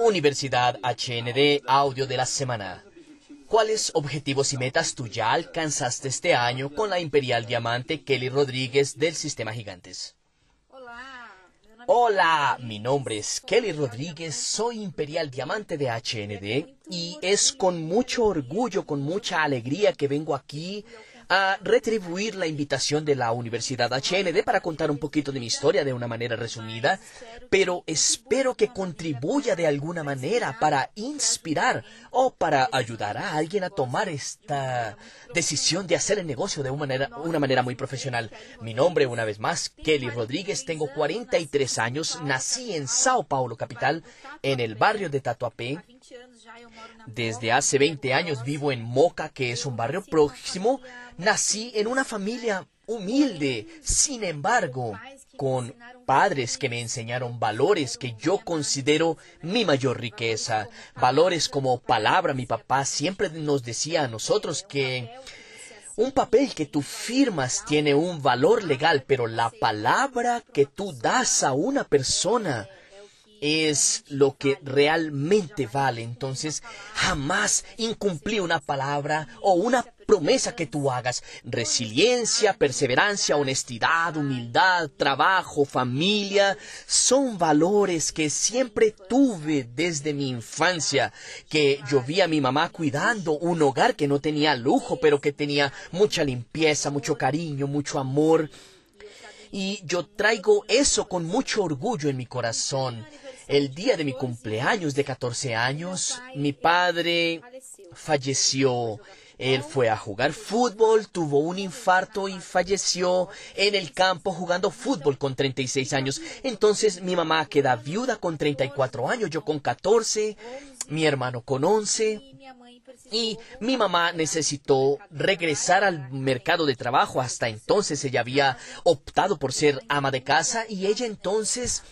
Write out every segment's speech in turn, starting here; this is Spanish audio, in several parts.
Universidad HND Audio de la Semana. ¿Cuáles objetivos y metas tú ya alcanzaste este año con la Imperial Diamante Kelly Rodríguez del Sistema Gigantes? Hola, mi nombre es Kelly Rodríguez, soy Imperial Diamante de HND y es con mucho orgullo, con mucha alegría que vengo aquí a retribuir la invitación de la Universidad HND para contar un poquito de mi historia de una manera resumida, pero espero que contribuya de alguna manera para inspirar o para ayudar a alguien a tomar esta decisión de hacer el negocio de una manera, una manera muy profesional. Mi nombre, una vez más, Kelly Rodríguez, tengo 43 años, nací en Sao Paulo, capital, en el barrio de Tatuapé. Desde hace 20 años vivo en Moca, que es un barrio próximo Nací en una familia humilde, sin embargo, con padres que me enseñaron valores que yo considero mi mayor riqueza. Valores como palabra. Mi papá siempre nos decía a nosotros que un papel que tú firmas tiene un valor legal, pero la palabra que tú das a una persona es lo que realmente vale. Entonces, jamás incumplí una palabra o una promesa que tú hagas. Resiliencia, perseverancia, honestidad, humildad, trabajo, familia, son valores que siempre tuve desde mi infancia, que yo vi a mi mamá cuidando un hogar que no tenía lujo, pero que tenía mucha limpieza, mucho cariño, mucho amor. Y yo traigo eso con mucho orgullo en mi corazón. El día de mi cumpleaños de 14 años, mi padre falleció. Él fue a jugar fútbol, tuvo un infarto y falleció en el campo jugando fútbol con 36 años. Entonces mi mamá queda viuda con 34 años, yo con 14, mi hermano con 11. Y mi mamá necesitó regresar al mercado de trabajo. Hasta entonces ella había optado por ser ama de casa y ella entonces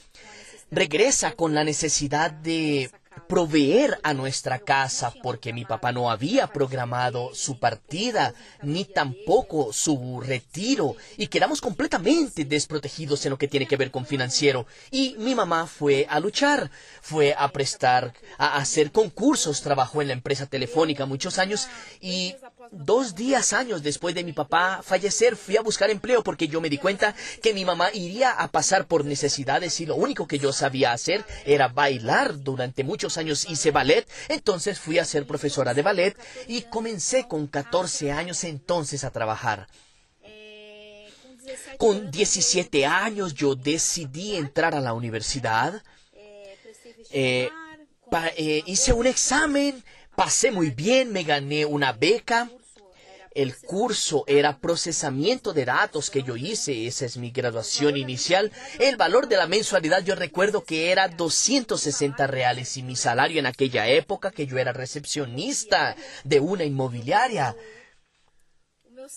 regresa con la necesidad de proveer a nuestra casa porque mi papá no había programado su partida ni tampoco su retiro y quedamos completamente desprotegidos en lo que tiene que ver con financiero. Y mi mamá fue a luchar, fue a prestar, a hacer concursos, trabajó en la empresa telefónica muchos años y dos días años después de mi papá fallecer fui a buscar empleo porque yo me di cuenta que mi mamá iría a pasar por necesidades y lo único que yo sabía hacer era bailar. Durante muchos años hice ballet, entonces fui a ser profesora de ballet y comencé con 14 años entonces a trabajar. Con 17 años yo decidí entrar a la universidad. Eh, eh, hice un examen, pasé muy bien, me gané una beca el curso era procesamiento de datos que yo hice, esa es mi graduación inicial. El valor de la mensualidad yo recuerdo que era 260 reales y mi salario en aquella época, que yo era recepcionista de una inmobiliaria,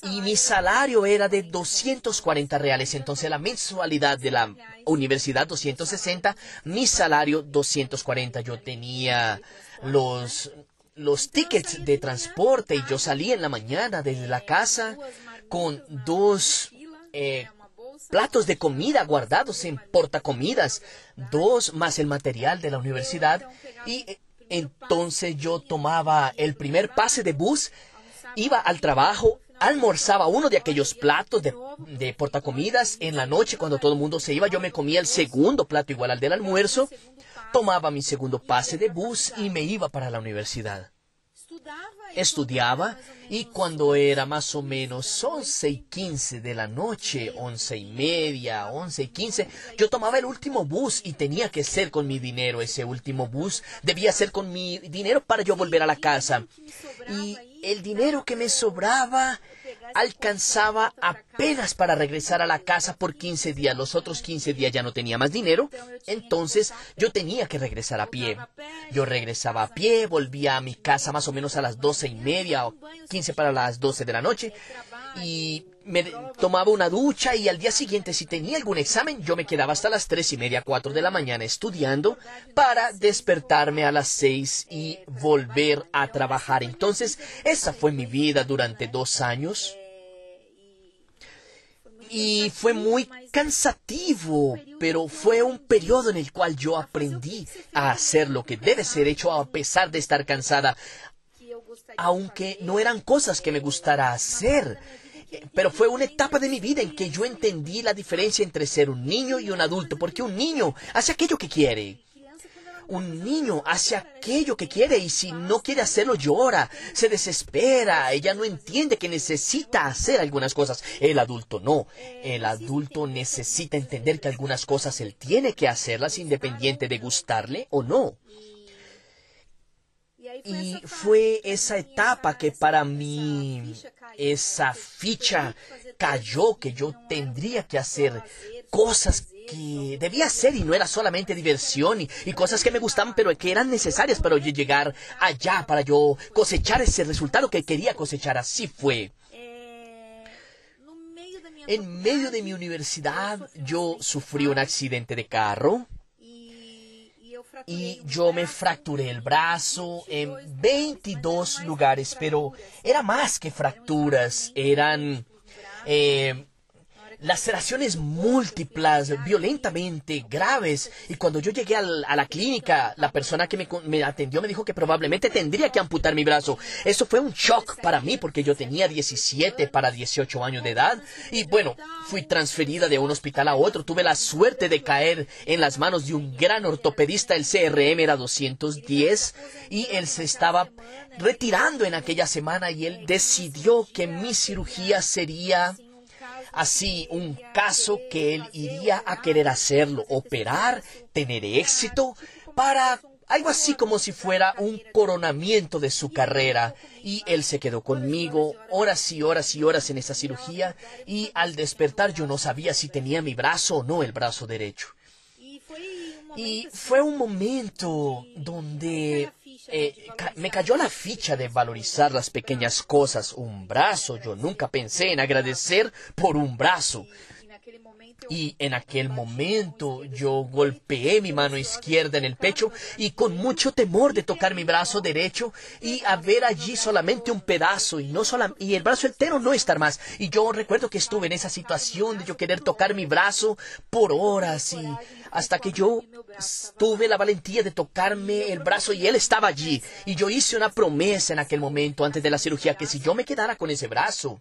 y mi salario era de 240 reales. Entonces la mensualidad de la universidad 260, mi salario 240. Yo tenía los los tickets de transporte. Y yo salí en la mañana desde la casa con dos eh, platos de comida guardados en portacomidas, dos más el material de la universidad. Y eh, entonces yo tomaba el primer pase de bus, iba al trabajo, almorzaba uno de aquellos platos de, de portacomidas en la noche cuando todo el mundo se iba, yo me comía el segundo plato igual al del almuerzo tomaba mi segundo pase de bus y me iba para la universidad. Estudiaba y cuando era más o menos once y quince de la noche, once y media, once y quince, yo tomaba el último bus y tenía que ser con mi dinero. Ese último bus debía ser con mi dinero para yo volver a la casa. Y el dinero que me sobraba alcanzaba apenas para regresar a la casa por 15 días. Los otros 15 días ya no tenía más dinero, entonces yo tenía que regresar a pie. Yo regresaba a pie, volvía a mi casa más o menos a las doce y media o 15 para las 12 de la noche y me tomaba una ducha y al día siguiente si tenía algún examen yo me quedaba hasta las tres y media, cuatro de la mañana estudiando para despertarme a las seis y volver a trabajar. Entonces esa fue mi vida durante dos años y fue muy cansativo, pero fue un periodo en el cual yo aprendí a hacer lo que debe ser hecho a pesar de estar cansada, aunque no eran cosas que me gustara hacer. Pero fue una etapa de mi vida en que yo entendí la diferencia entre ser un niño y un adulto, porque un niño hace aquello que quiere un niño hace aquello que quiere y si no quiere hacerlo llora, se desespera, ella no entiende que necesita hacer algunas cosas. El adulto no, el adulto necesita entender que algunas cosas él tiene que hacerlas independiente de gustarle o no. Y fue esa etapa que para mí, esa ficha cayó, que yo tendría que hacer cosas que debía ser y no era solamente diversión y, cosas que me gustaban, pero que eran necesarias para yo llegar allá, para yo cosechar ese resultado que quería cosechar. Así fue. En medio de mi universidad yo sufrí un accidente de carro y yo me fracturé el brazo en 22 lugares, pero era más que fracturas, eran eh, laceraciones múltiples, violentamente graves. Y cuando yo llegué a la clínica, la persona que me, atendió me dijo que probablemente tendría que amputar mi brazo. Eso fue un shock para mí porque yo tenía 17 para 18 años de edad. Y bueno, fui transferida de un hospital a otro. Tuve la suerte de caer en las manos de un gran ortopedista. El CRM era 210 y él se estaba retirando en aquella semana y él decidió que mi cirugía sería así un caso que él iría a querer hacerlo, operar, tener éxito, para algo así como si fuera un coronamiento de su carrera. Y él se quedó conmigo horas y horas y horas en esa cirugía y al despertar yo no sabía si tenía mi brazo o no el brazo derecho. Y fue un momento donde eh, me cayó la ficha de valorizar las pequeñas cosas. Un brazo, yo nunca pensé en agradecer por un brazo. Y en aquel momento yo golpeé mi mano izquierda en el pecho y con mucho temor de tocar mi brazo derecho y a ver allí solamente un pedazo y no y el brazo entero no estar más. Y yo recuerdo que estuve en esa situación de yo querer tocar mi brazo por horas y hasta que yo tuve la valentía de tocarme el brazo y él estaba allí. Y yo hice una promesa en aquel momento antes de la cirugía que si yo me quedara con ese brazo,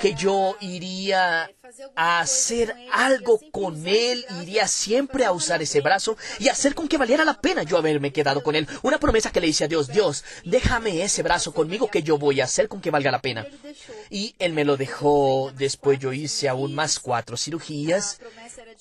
que yo iría a hacer algo con él, iría siempre a usar ese brazo y hacer con que valiera la pena yo haberme quedado con él. Una promesa que le hice a Dios, Dios, déjame ese brazo conmigo que yo voy a hacer con que valga la pena. Y él me lo dejó, después yo hice aún más cuatro cirugías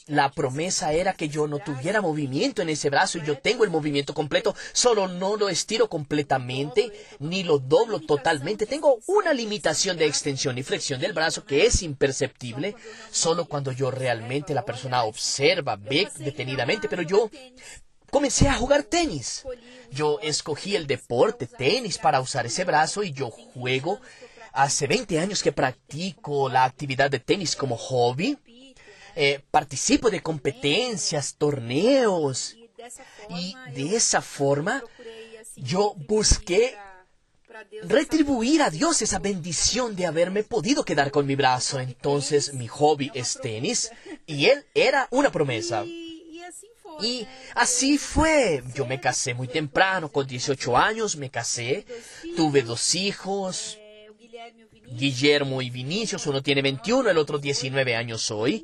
la promesa era que yo no tuviera movimiento en ese brazo y yo tengo el movimiento completo, solo no lo estiro completamente ni lo doblo totalmente. Tengo una limitación de extensión y flexión del brazo que es imperceptible solo cuando yo realmente la persona observa, ve detenidamente, pero yo comencé a jugar tenis. Yo escogí el deporte tenis para usar ese brazo y yo juego. Hace 20 años que practico la actividad de tenis como hobby eh, participo de competencias, torneos. Y de esa forma yo busqué retribuir a Dios esa bendición de haberme podido quedar con mi brazo. Entonces mi hobby es tenis y él era una promesa. Y así fue. Yo me casé muy temprano, con 18 años me casé, tuve dos hijos, Guillermo y Vinicius, uno tiene 21, el otro 19 años hoy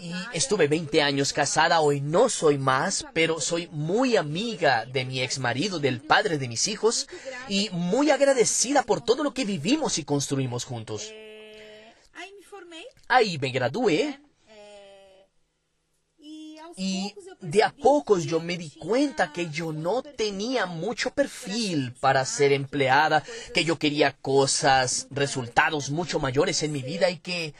y estuve 20 años casada, hoy no soy más, pero soy muy amiga de mi ex marido, del padre de mis hijos, y muy agradecida por todo lo que vivimos y construimos juntos. Ahí me gradué y de a pocos yo me di cuenta que yo no tenía mucho perfil para ser empleada, que yo quería cosas, resultados mucho mayores en mi vida y que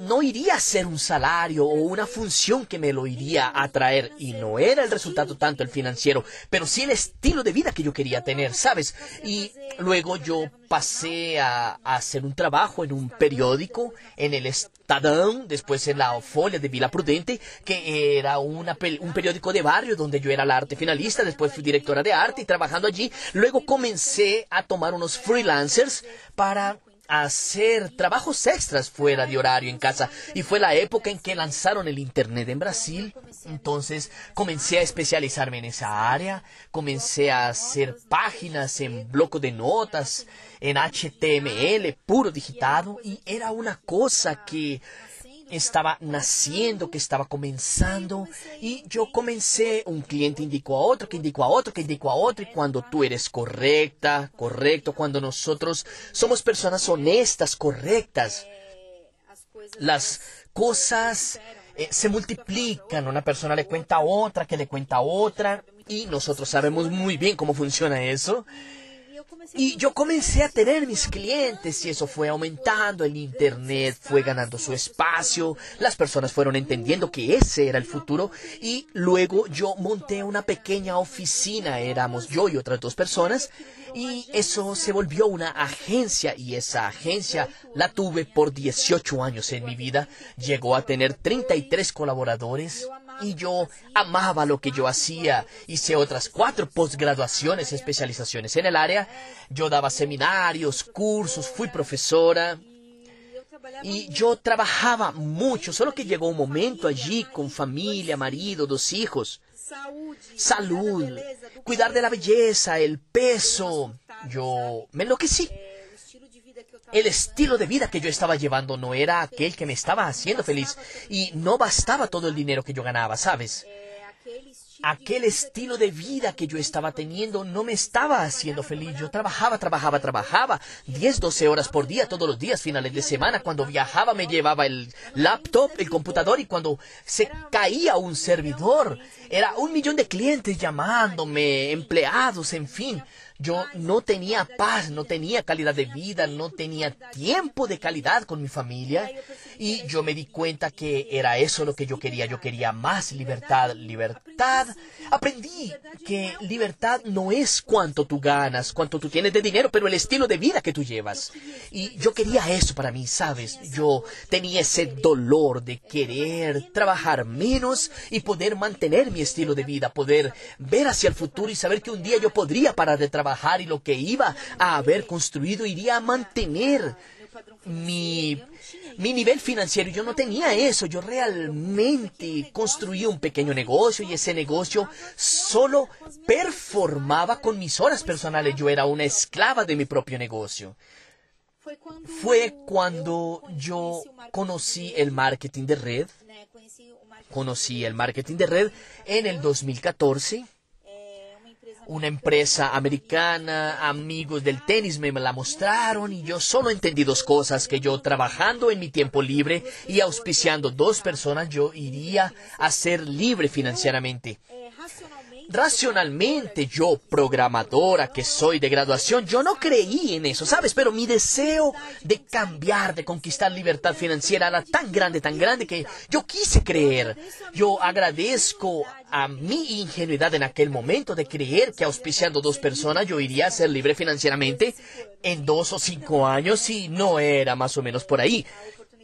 no iría a ser un salario o una función que me lo iría a traer y no era el resultado tanto el financiero, pero sí el estilo de vida que yo quería tener, ¿sabes? Y luego yo pasé a, hacer un trabajo en un periódico, en el Estadão, después en la Folia de Vila Prudente, que era una, un periódico de barrio donde yo era la arte finalista, después fui directora de arte y trabajando allí, luego comencé a tomar unos freelancers para a hacer trabajos extras fuera de horario en casa. Y fue la época en que lanzaron el Internet en Brasil. Entonces comencé a especializarme en esa área. Comencé a hacer páginas en bloco de notas, en HTML, puro digitado. Y era una cosa que estaba naciendo, que estaba comenzando, y yo comencé, un cliente indicó a otro, que indicó a otro, que indicó a otro, y cuando tú eres correcta, correcto, cuando nosotros somos personas honestas, correctas, las cosas eh, se multiplican, una persona le cuenta a otra, que le cuenta a otra, y nosotros sabemos muy bien cómo funciona eso. Y yo comencé a tener mis clientes y eso fue aumentando, el Internet fue ganando su espacio, las personas fueron entendiendo que ese era el futuro y luego yo monté una pequeña oficina, éramos yo y otras dos personas y eso se volvió una agencia y esa agencia la tuve por 18 años en mi vida, llegó a tener 33 colaboradores y yo amaba lo que yo hacía. Hice otras cuatro posgraduaciones, especializaciones en el área. Yo daba seminarios, cursos, fui profesora. Y yo trabajaba mucho, solo que llegó un momento allí con familia, marido, dos hijos. Salud, cuidar de la belleza, el peso. Yo me enloquecí. El estilo de vida que yo estaba llevando no era aquel que me estaba haciendo feliz y no bastaba todo el dinero que yo ganaba, ¿sabes? Aquel estilo de vida que yo estaba teniendo no me estaba haciendo feliz. Yo trabajaba, trabajaba, trabajaba 10, 12 horas por día, todos los días, finales de semana. Cuando viajaba me llevaba el laptop, el computador y cuando se caía un servidor, era un millón de clientes llamándome, empleados, en fin. Yo no tenía paz, no tenía calidad de vida, no tenía tiempo de calidad con mi familia. Y yo me di cuenta que era eso lo que yo quería. Yo quería más libertad, libertad. Aprendí que libertad no es cuánto tú ganas, cuánto tú tienes de dinero, pero el estilo de vida que tú llevas. Y yo quería eso para mí, ¿sabes? Yo tenía ese dolor de querer trabajar menos y poder mantener mi estilo de vida, poder ver hacia el futuro y saber que un día yo podría parar de trabajar y lo que iba a haber construido iría a mantener mi, mi nivel financiero. Yo no tenía eso. Yo realmente construí un pequeño negocio y ese negocio solo performaba con mis horas personales. Yo era una esclava de mi propio negocio. Fue cuando yo conocí el marketing de red. Conocí el marketing de red en el 2014 una empresa americana, amigos del tenis me la mostraron y yo solo entendí dos cosas, que yo trabajando en mi tiempo libre y auspiciando dos personas yo iría a ser libre financieramente racionalmente yo, programadora que soy de graduación, yo no creí en eso, ¿sabes? Pero mi deseo de cambiar, de conquistar libertad financiera era tan grande, tan grande que yo quise creer. Yo agradezco a mi ingenuidad en aquel momento de creer que auspiciando dos personas yo iría a ser libre financieramente en dos o cinco años y no era más o menos por ahí.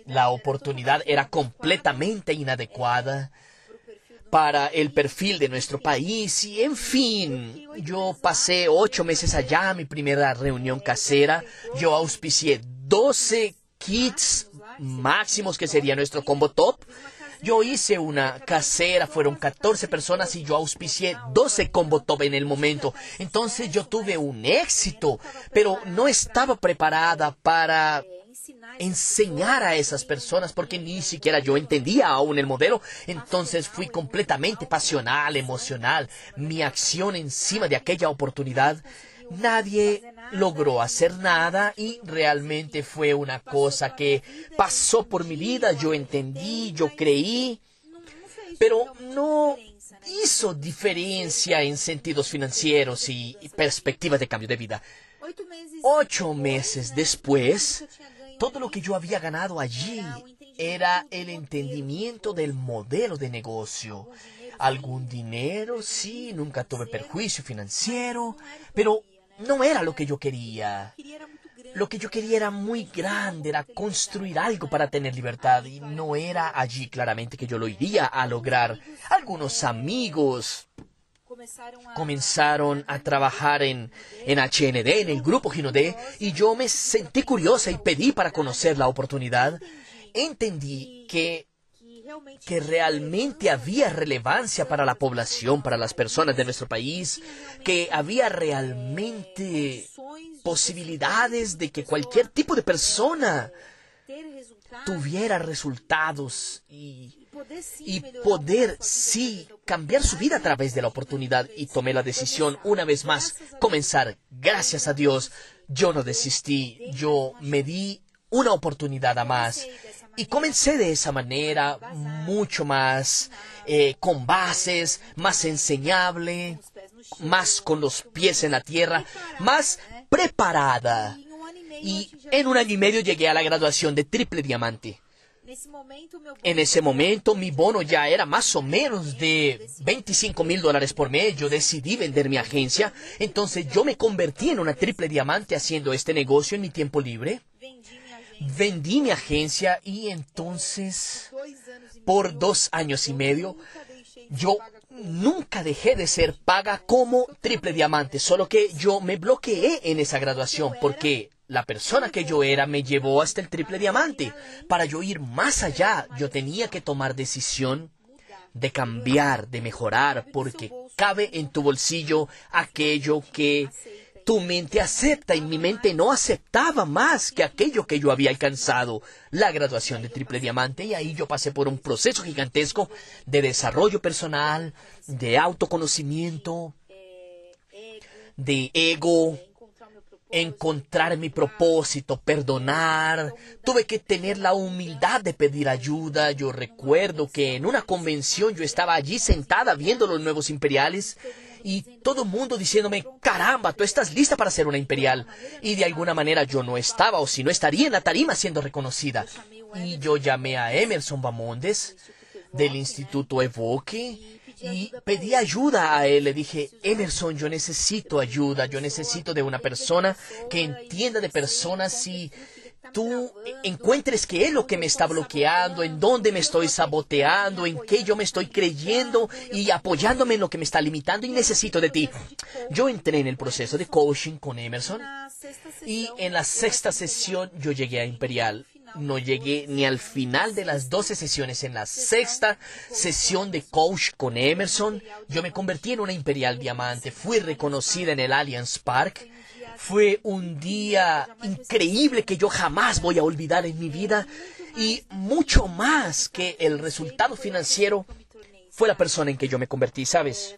La oportunidad era completamente inadecuada para el perfil de nuestro país y en fin, yo pasé ocho meses allá, mi primera reunión casera, yo auspicié 12 kits máximos que sería nuestro combo top. Yo hice una casera, fueron 14 personas y yo auspicié 12 combo top en el momento. Entonces yo tuve un éxito, pero no estaba preparada para enseñar a esas personas porque ni siquiera yo entendía aún el modelo. Entonces fui completamente pasional, emocional. Mi acción encima de aquella oportunidad. Nadie logró hacer nada y realmente fue una cosa que pasó por mi vida. Yo entendí, yo creí, pero no hizo diferencia en sentidos financieros y perspectivas de cambio de vida. Ocho meses después, todo lo que yo había ganado allí era el entendimiento del modelo de negocio. Algún dinero, sí, nunca tuve perjuicio financiero, pero no era lo que yo quería. Lo que yo quería era muy grande, era construir algo para tener libertad y no era allí claramente que yo lo iría a lograr. Algunos amigos comenzaron a trabajar en, en HND, en el grupo Ginodé, y yo me sentí curiosa y pedí para conocer la oportunidad. Entendí que que realmente había relevancia para la población, para las personas de nuestro país, que había realmente posibilidades de que cualquier tipo de persona tuviera resultados y, y poder, sí, cambiar su vida a través de la oportunidad. Y tomé la decisión una vez más, comenzar. Gracias a Dios, yo no desistí, yo me di una oportunidad a más. Y comencé de esa manera, mucho más eh, con bases, más enseñable, más con los pies en la tierra, más preparada. Y en un año y medio llegué a la graduación de triple diamante. En ese momento mi bono ya era más o menos de 25 mil dólares por mes. Yo decidí vender mi agencia. Entonces yo me convertí en una triple diamante haciendo este negocio en mi tiempo libre. Vendí mi agencia. Y entonces por dos años y medio yo nunca dejé de ser paga como triple diamante, solo que yo me bloqueé en esa graduación porque la persona que yo era me llevó hasta el triple diamante. Para yo ir más allá, yo tenía que tomar decisión de cambiar, de mejorar, porque cabe en tu bolsillo aquello que tu mente acepta y mi mente no aceptaba más que aquello que yo había alcanzado, la graduación de triple diamante, y ahí yo pasé por un proceso gigantesco de desarrollo personal, de autoconocimiento, de ego, encontrar mi propósito, perdonar. Tuve que tener la humildad de pedir ayuda. Yo recuerdo que en una convención yo estaba allí sentada viendo los nuevos imperiales y todo el mundo diciéndome, caramba, tú estás lista para ser una imperial. Y de alguna manera yo no estaba, o si no estaría en la tarima siendo reconocida. Y yo llamé a Emerson Bamondes del Instituto Evoque y pedí ayuda a él. Le dije, Emerson, yo necesito ayuda, yo necesito de una persona que entienda de personas y tú encuentres qué es lo que me está bloqueando, en dónde me estoy saboteando, en qué yo me estoy creyendo y apoyándome en lo que me está limitando y necesito de ti. Yo entré en el proceso de coaching con Emerson y en la sexta sesión yo llegué a Imperial. No llegué ni al final de las 12 sesiones. En la sexta sesión de coach con Emerson, yo me convertí en una Imperial Diamante. Fui reconocida en el Allianz Park fue un día increíble que yo jamás voy a olvidar en mi vida y mucho más que el resultado financiero fue la persona en que yo me convertí, ¿sabes?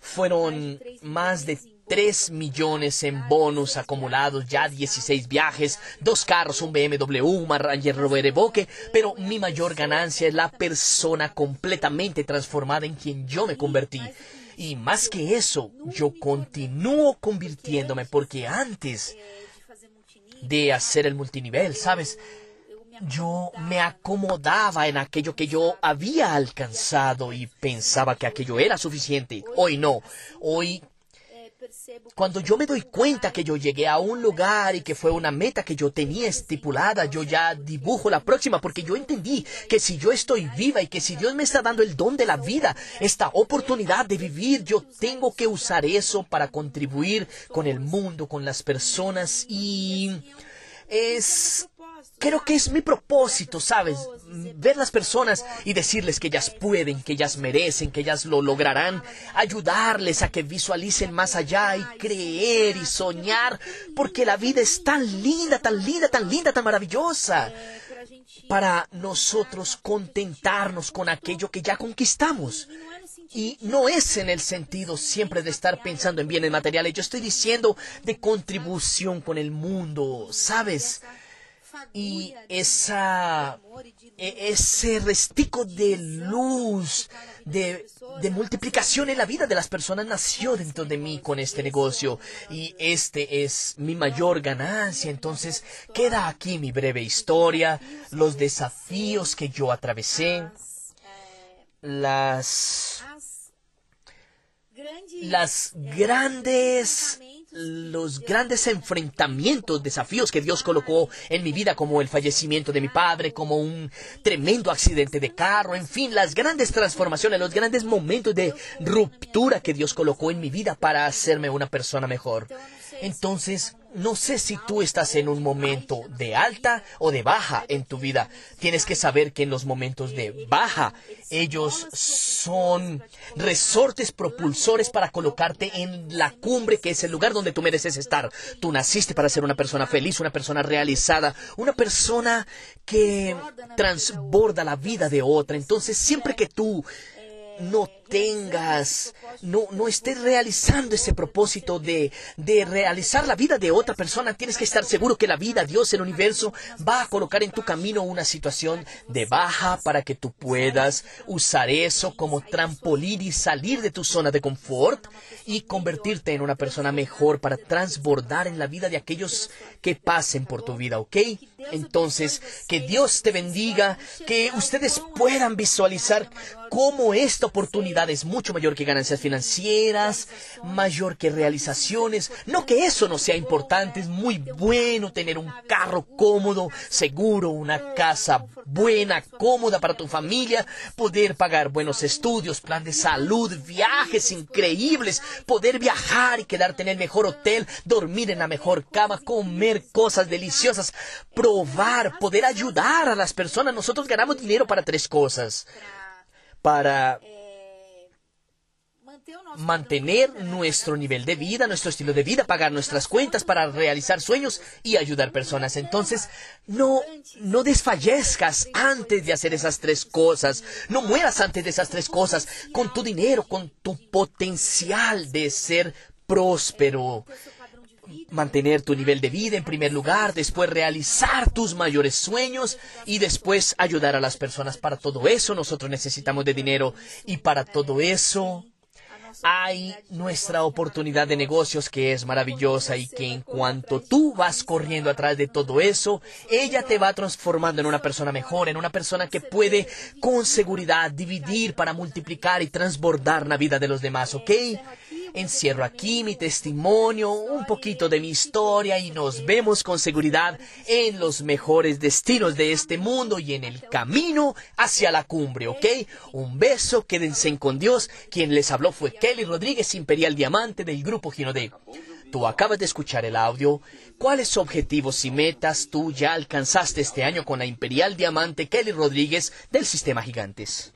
Fueron más de 3 millones en bonos acumulados, ya 16 viajes, dos carros, un BMW, un Ranger Rover Evoque, pero mi mayor ganancia es la persona completamente transformada en quien yo me convertí. Y más que eso, yo continúo convirtiéndome porque antes de hacer el multinivel, ¿sabes? Yo me acomodaba en aquello que yo había alcanzado y pensaba que aquello era suficiente. Hoy no. Hoy cuando yo me doy cuenta que yo llegué a un lugar y que fue una meta que yo tenía estipulada, yo ya dibujo la próxima porque yo entendí que si yo estoy viva y que si Dios me está dando el don de la vida, esta oportunidad de vivir, yo tengo que usar eso para contribuir con el mundo, con las personas y es creo que es mi propósito, ¿sabes? Ver las personas y decirles que ellas pueden, que ellas merecen, que ellas lo lograrán, ayudarles a que visualicen más allá y creer y soñar, porque la vida es tan linda, tan linda, tan linda, tan maravillosa, para nosotros contentarnos con aquello que ya conquistamos. Y no es en el sentido siempre de estar pensando en bienes materiales, yo estoy diciendo de contribución con el mundo, ¿sabes? Y esa, e, ese restico de luz, de, de, multiplicación en la vida de las personas nació dentro de mí con este negocio. y este es mi mayor ganancia. Entonces queda aquí mi breve historia, los desafíos que yo atravesé, las, las grandes los grandes enfrentamientos, desafíos que Dios colocó en mi vida, como el fallecimiento de mi padre, como un tremendo accidente de carro, en fin, las grandes transformaciones, los grandes momentos de ruptura que Dios colocó en mi vida para hacerme una persona mejor. Entonces, no sé si tú estás en un momento de alta o de baja en tu vida. Tienes que saber que en los momentos de baja, ellos son resortes propulsores para colocarte en la cumbre, que es el lugar donde tú mereces estar. Tú naciste para ser una persona feliz, una persona realizada, una persona que transborda la vida de otra. Entonces, siempre que tú no tengas, no, no estés realizando ese propósito de, de realizar la vida de otra persona, tienes que estar seguro que la vida, Dios, el universo, va a colocar en tu camino una situación de baja para que tú puedas usar eso como trampolín y salir de tu zona de confort y convertirte en una persona mejor para transbordar en la vida de aquellos que pasen por tu vida, ¿ok? Entonces, que Dios te bendiga, que ustedes puedan visualizar cómo esta oportunidad es mucho mayor que ganancias financieras, mayor que realizaciones. No que eso no sea importante, es muy bueno tener un carro cómodo, seguro, una casa buena, cómoda para tu familia, poder pagar buenos estudios, plan de salud, viajes increíbles, poder viajar y quedarte en el mejor hotel, dormir en la mejor cama, comer cosas deliciosas, probar, poder ayudar a las personas. Nosotros ganamos dinero para tres cosas. Para mantener nuestro nivel de vida, nuestro estilo de vida, pagar nuestras cuentas para realizar sueños y ayudar personas. Entonces, no, no desfallezcas antes de hacer esas tres cosas. No mueras antes de esas tres cosas. Con tu dinero, con tu potencial de ser próspero. Mantener tu nivel de vida en primer lugar, después realizar tus mayores sueños y después ayudar a las personas. Para todo eso nosotros necesitamos de dinero y para todo eso hay nuestra oportunidad de negocios que es maravillosa y que en cuanto tú vas corriendo atrás de todo eso, ella te va transformando en una persona mejor, en una persona que puede con seguridad dividir para multiplicar y transbordar la vida de los demás, ¿ok? Encierro aquí mi testimonio, un poquito de mi historia y nos vemos con seguridad en los mejores destinos de este mundo y en el camino hacia la cumbre, ¿ok? Un beso, quédense con Dios. Quien les habló fue Kelly Rodríguez, Imperial Diamante del Grupo Gino de. Tú acabas de escuchar el audio. ¿Cuáles objetivos y metas tú ya alcanzaste este año con la Imperial Diamante Kelly Rodríguez del Sistema Gigantes?